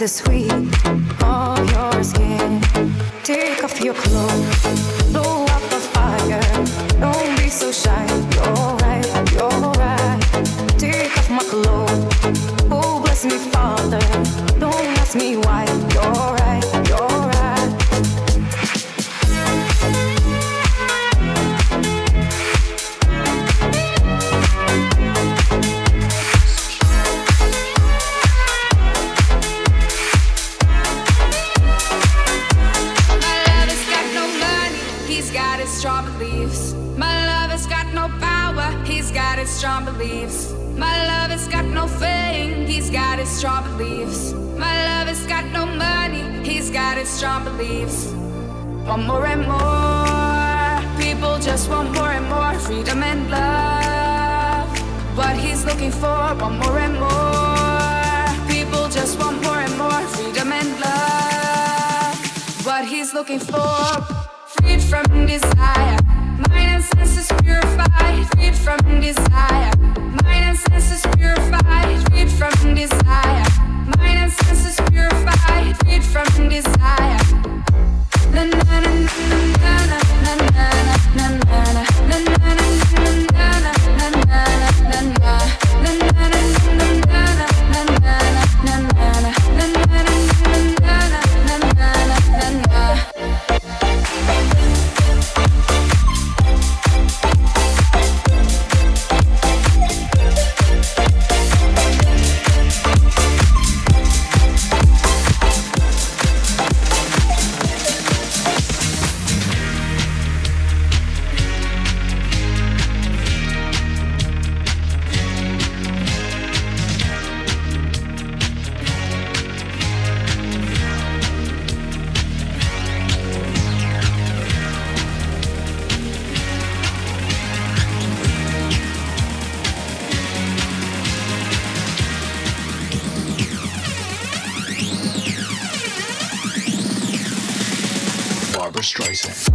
the sweet. Streisand.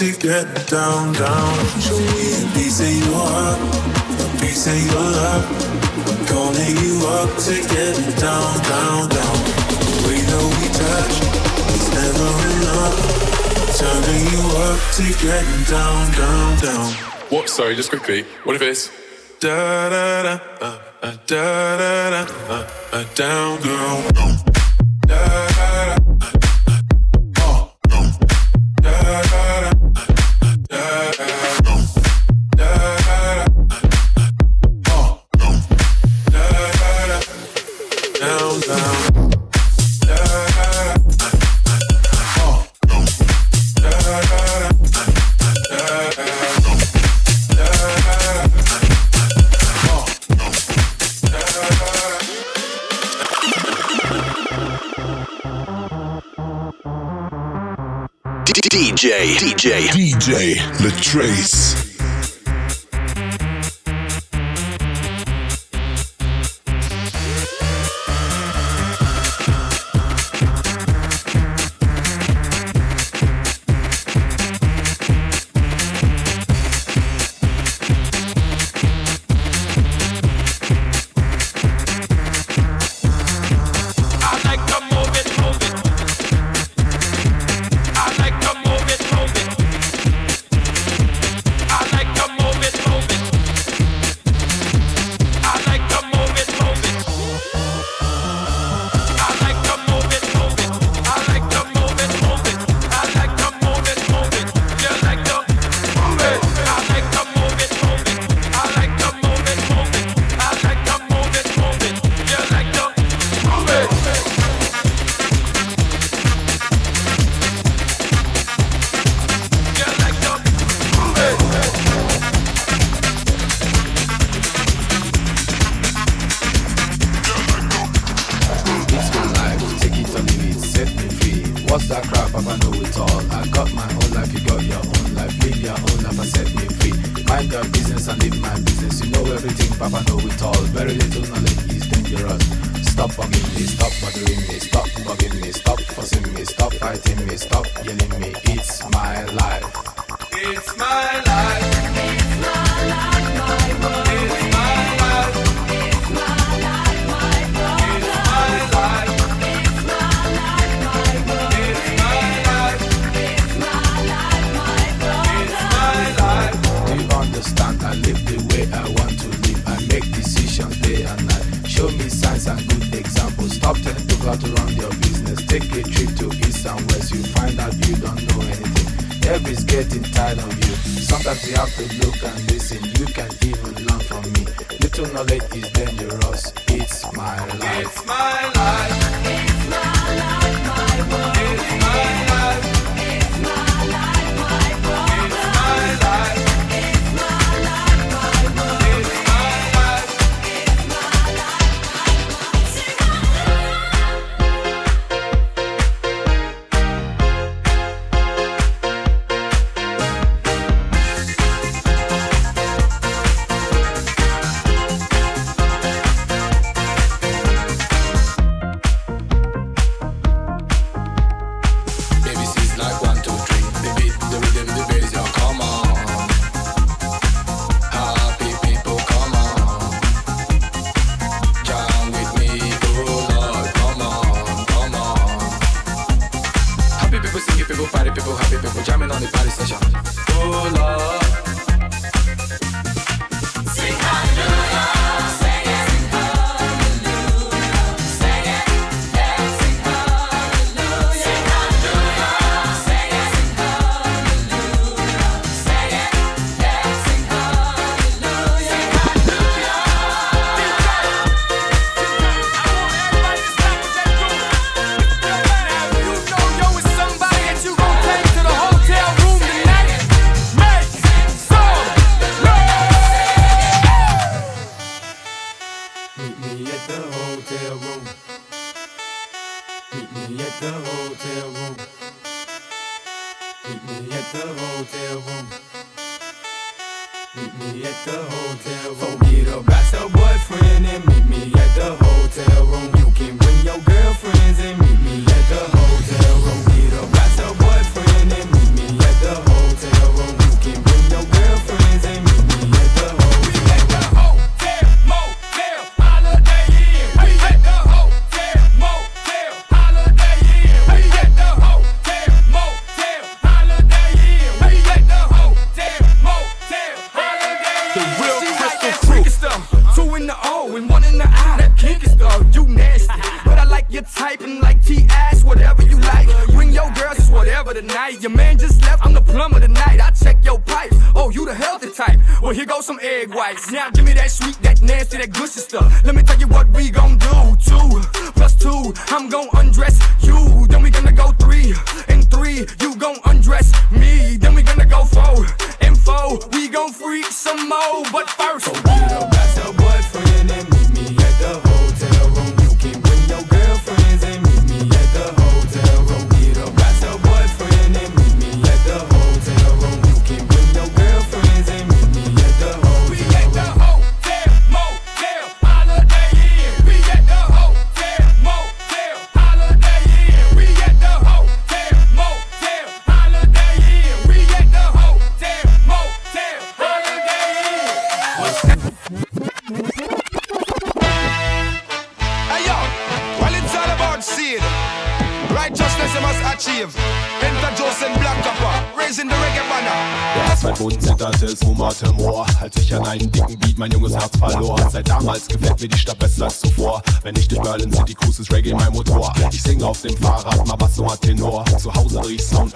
to get down, down. Show me a piece of your heart, a piece of your love. I'm calling you up to get down, down, down. The way that we touch is never enough. Turning you up to get down, down, down. What? Sorry, just quickly. What if it's da da da uh, uh, da da da uh, uh, down, down. down. DJ trace. And live my business. You know everything, Papa know it all. Very little knowledge is dangerous. Stop bugging me, stop bothering me, stop bugging me, stop fussing me, stop fighting me, stop yelling me. It's my life. It's my life. Everybody's getting tired of you. Sometimes you have to look and listen. You can even learn from me. Little knowledge is dangerous. It's my life. It's my life. Your man just left, I'm the plumber tonight. I check your pipes. Oh, you the healthy type. Well, here goes some egg whites. Now give me that sweet, that nasty, that gushy stuff. Let me tell you what we gon' do. Two plus two, I'm gon' mir die Stadt besser als zuvor. Wenn ich durch Berlin City cruise, ist Reggae mein Motor. Ich singe auf dem Fahrrad, mal Bass und Tenor. Zu Hause riech Sound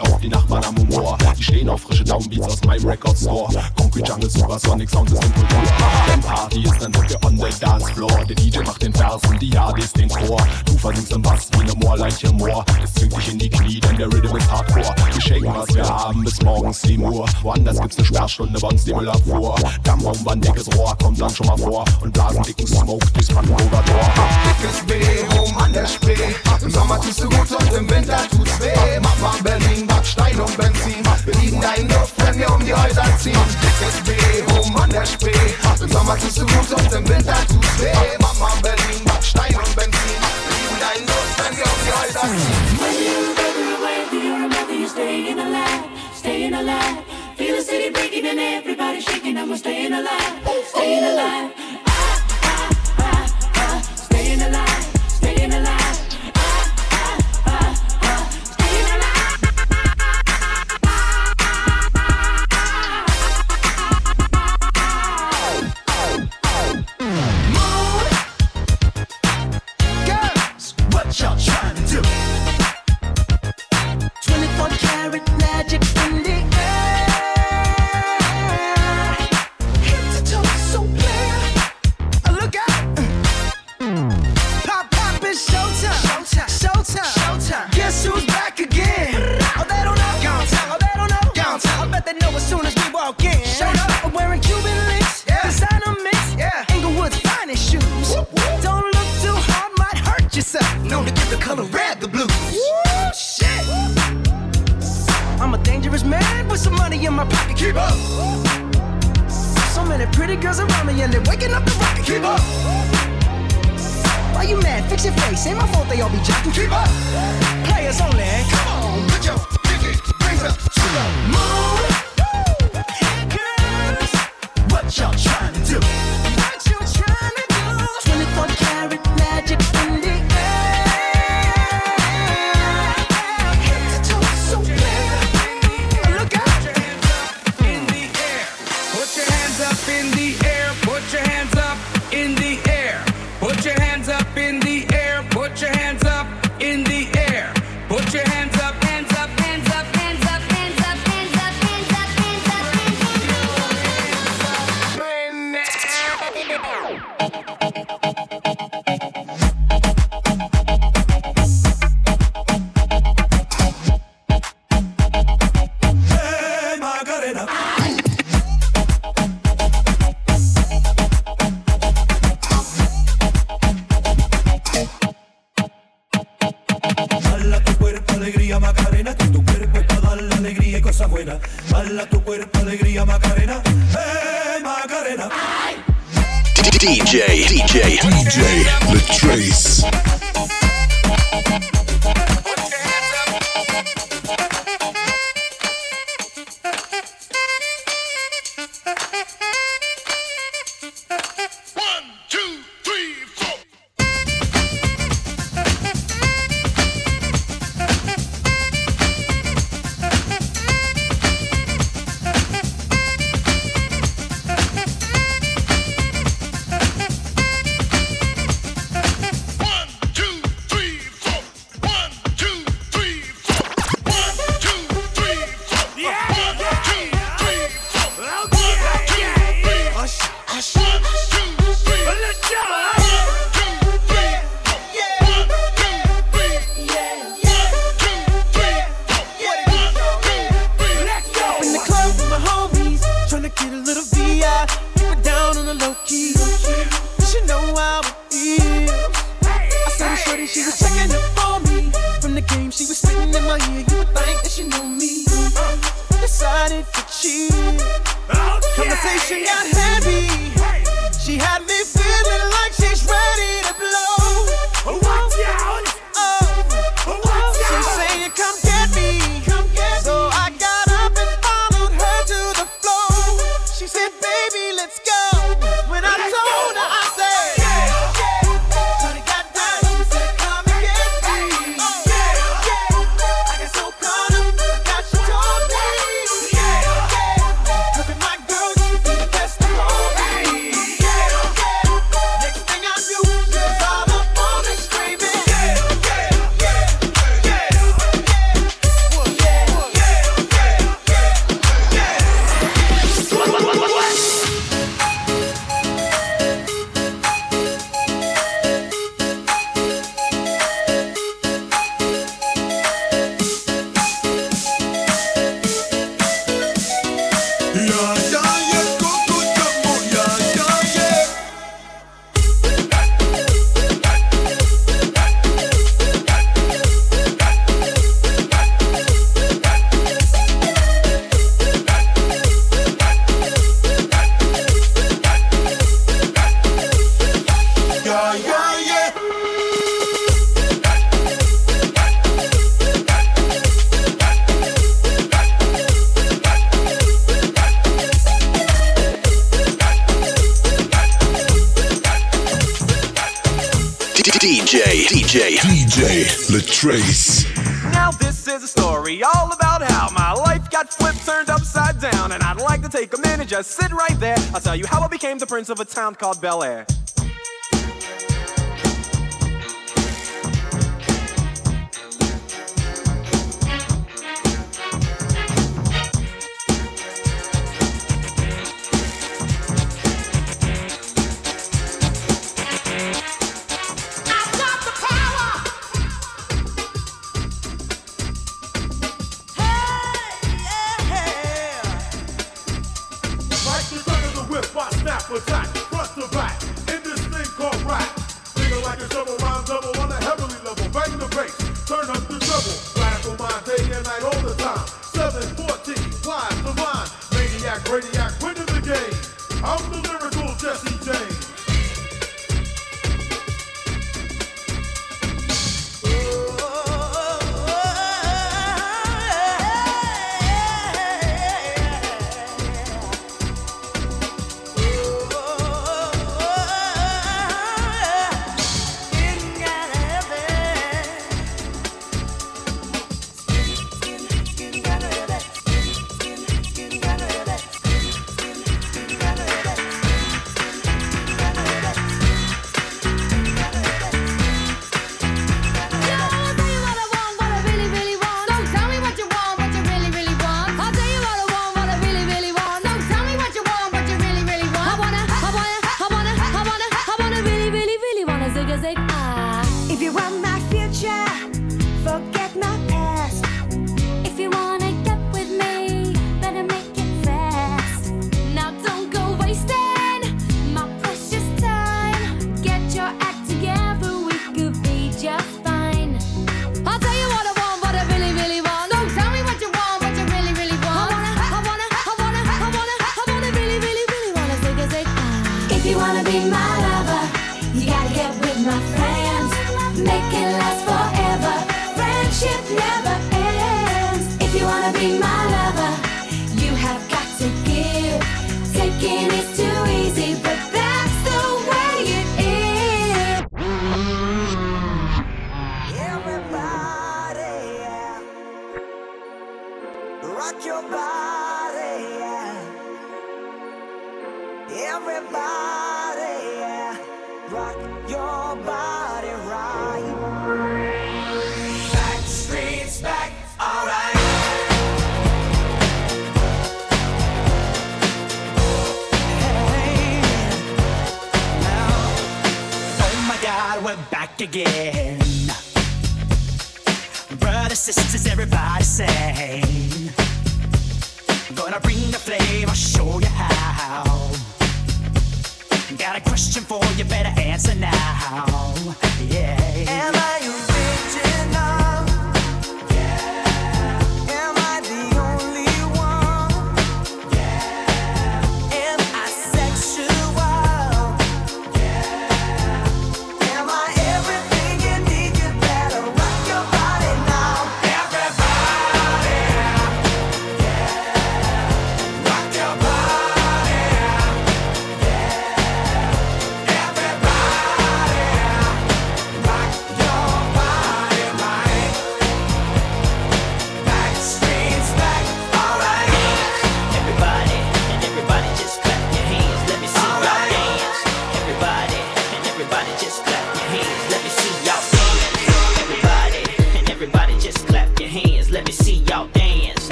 Gitarre, Supersonic Sound ist impulsant. Denn Party ist dann Mucke on the dance floor. Der DJ macht den Vers und die HDs den Chor. Du versinkst im Bass wie eine Moorleiche Moor. Es zwingt dich in die Knie, denn der Rhythm ist Hardcore. Wir schenken, was wir haben, bis morgens 7 Uhr. Woanders gibt's ne Sperrstunde, bei uns die Müllabfuhr. Dampfraum, wann dickes Rohr, kommt dann schon mal vor. Und blasen dicken Smoke durchs Brandenburger Tor. Dickes B, rum an der Spree. Im Sommer tust du gut und im Winter tut's weh. Mach mal Berlin, Backstein und Benzin. Wir lieben deinen in Luft, wenn wir um die Häuser ziehen. Dickes be Ho man, der Spree Du Sommer tust du gut und im Winter tust weh Mama Berlin, Stein und Benzin Lieben deinen Lust, wenn wir auf die Häuser ziehen you're a rebel or you're a mother You're staying alive, staying alive Feel the city breaking and everybody shaking I'm staying alive, staying alive ah, ah, ah, ah, Staying alive it. Pretty girls around me and they're waking up the rocket. Keep up. Why you mad? Fix your face. Ain't my fault they all be jacking. Keep up. Players only. Come on, put your pinky rings up to the moon. Of a town called Bel Air.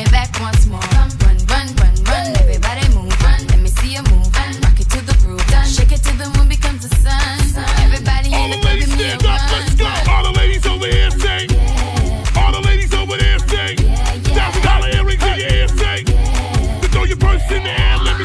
It back once more. Run, run, run, run, run. Everybody move, run. Let me see you move, run. Rock it to the groove, done. Shake it till the moon becomes the sun. Everybody in the club, give me a run. Let's go. All the ladies over here sing. All the ladies over there sing. Thousand dollar earrings in your ear sing. To throw your purse in the air, let me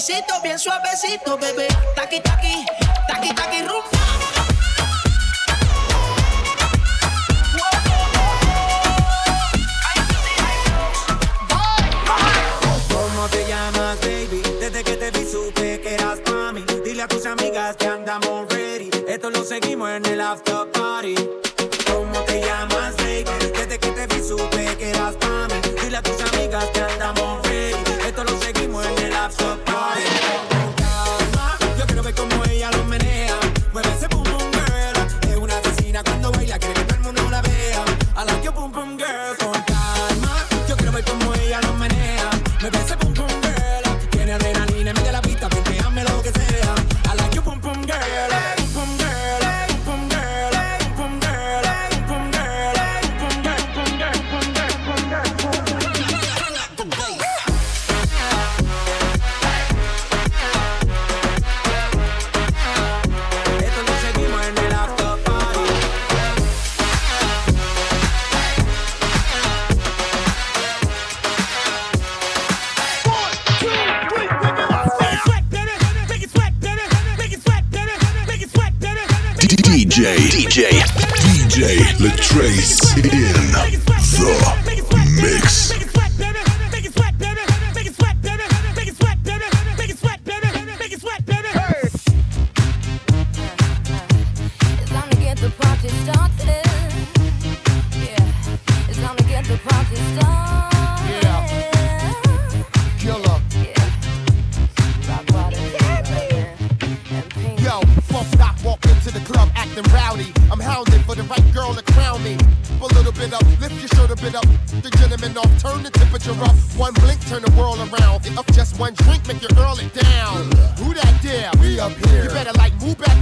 besito, bien suavecito, bebé. Taqui, taqui.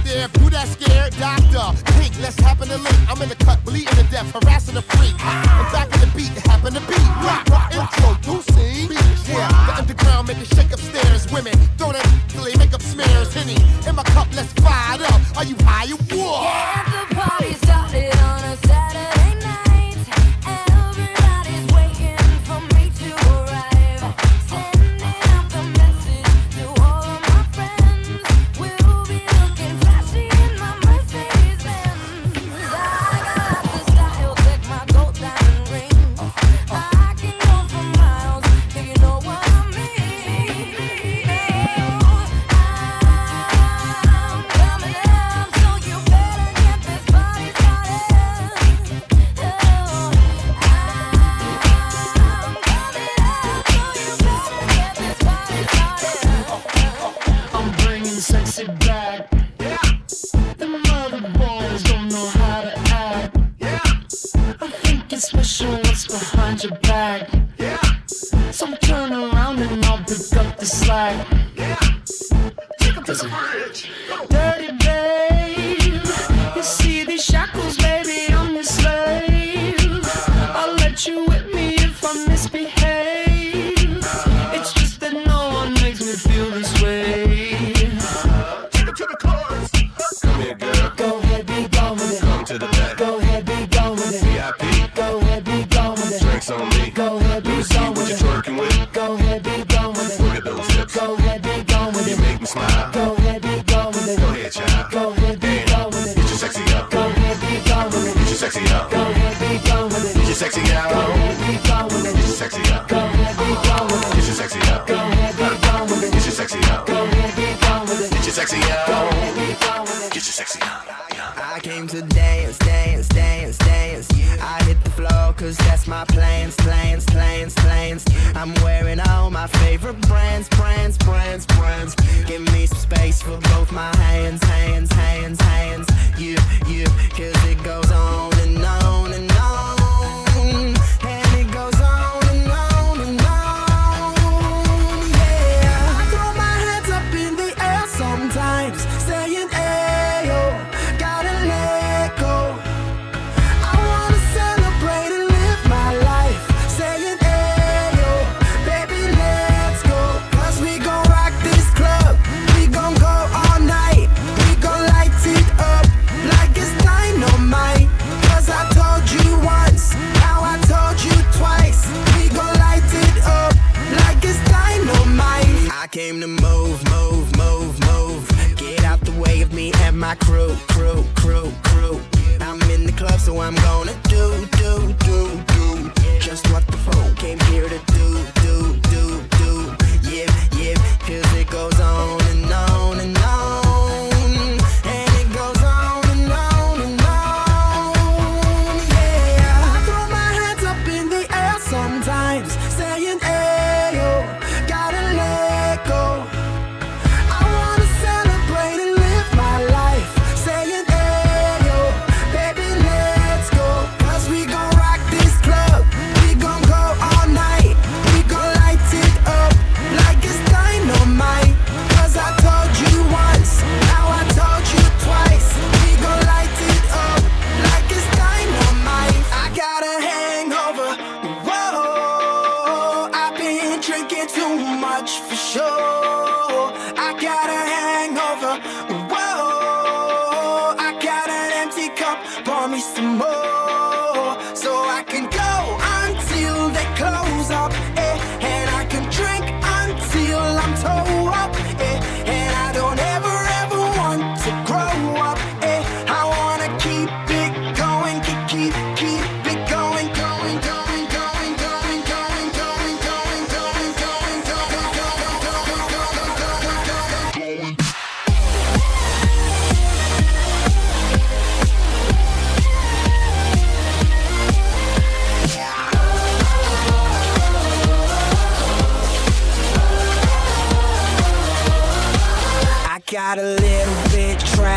there, through that scared doctor. Pink, let's happen to link. I'm in the cut, bleeding to death, harassing the freak. I'm back in the beat, happen to beat. Rock, rock, see? Yeah, the underground make it shake upstairs. Women, throw that they make up smears. Henny, in my cup, let's fire up. Are you high or what? Yeah, the party started on us.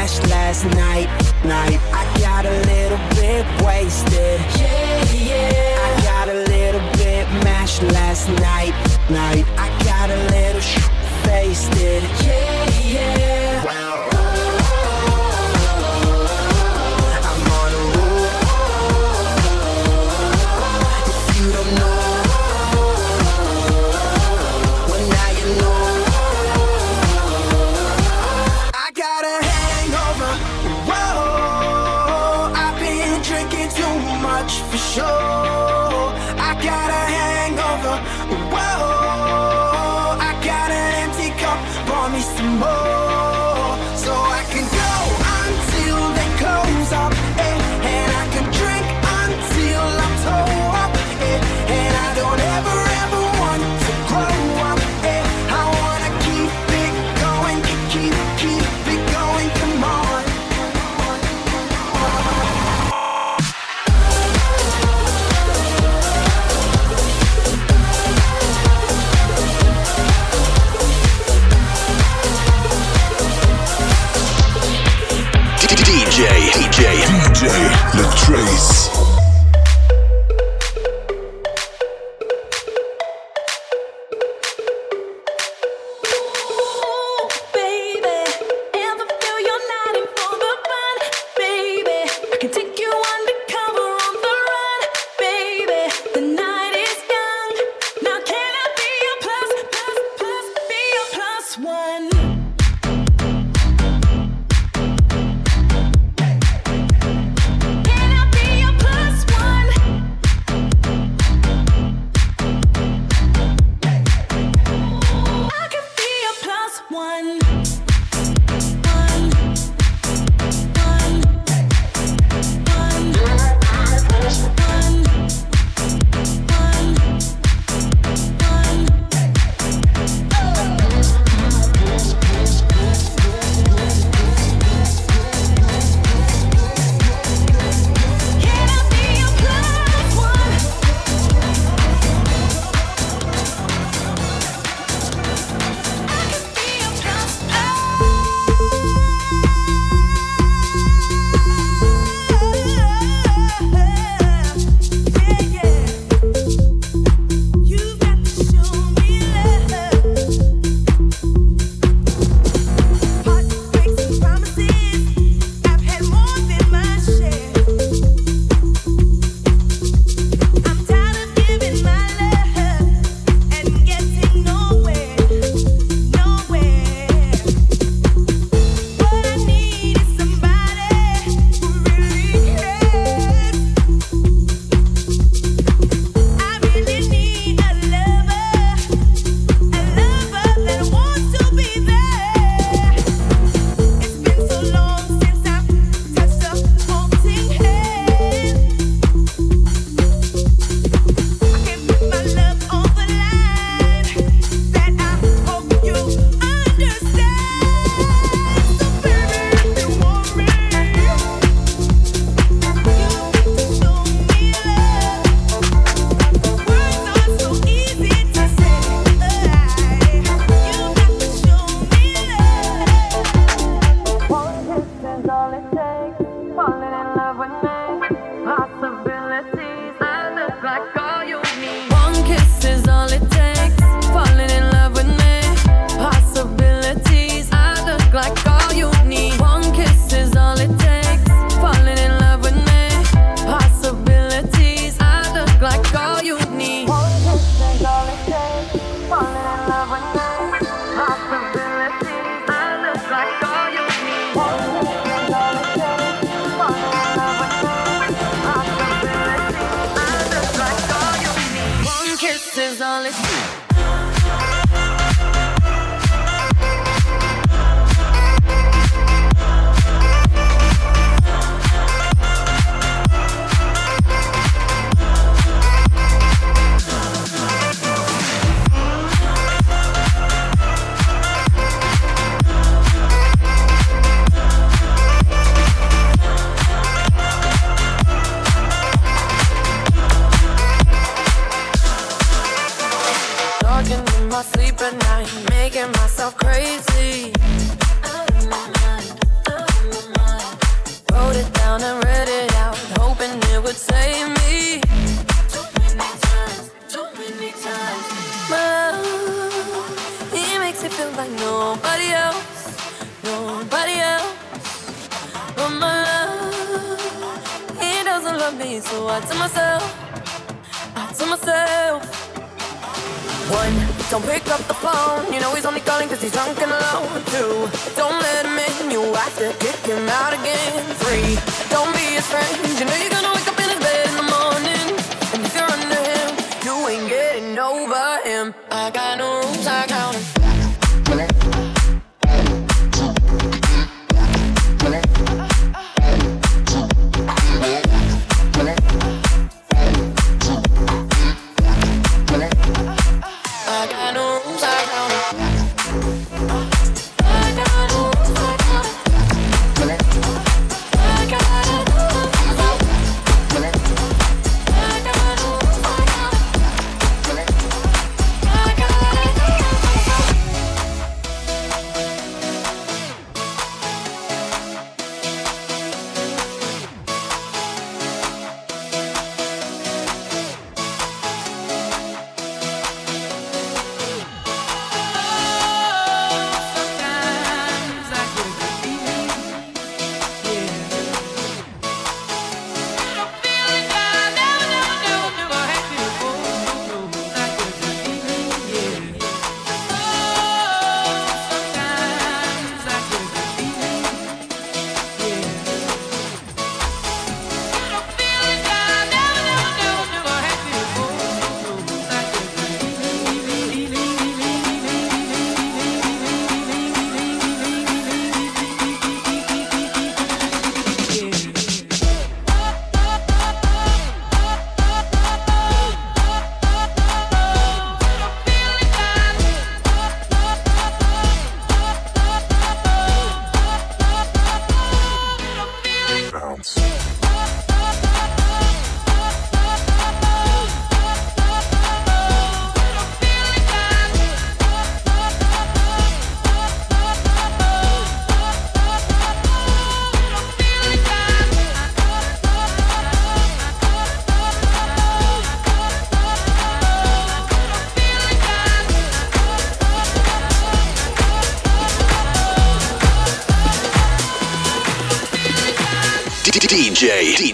crash last night, night. I got a little bit wasted. Yeah, yeah. I got a little bit mashed last night, night. I got a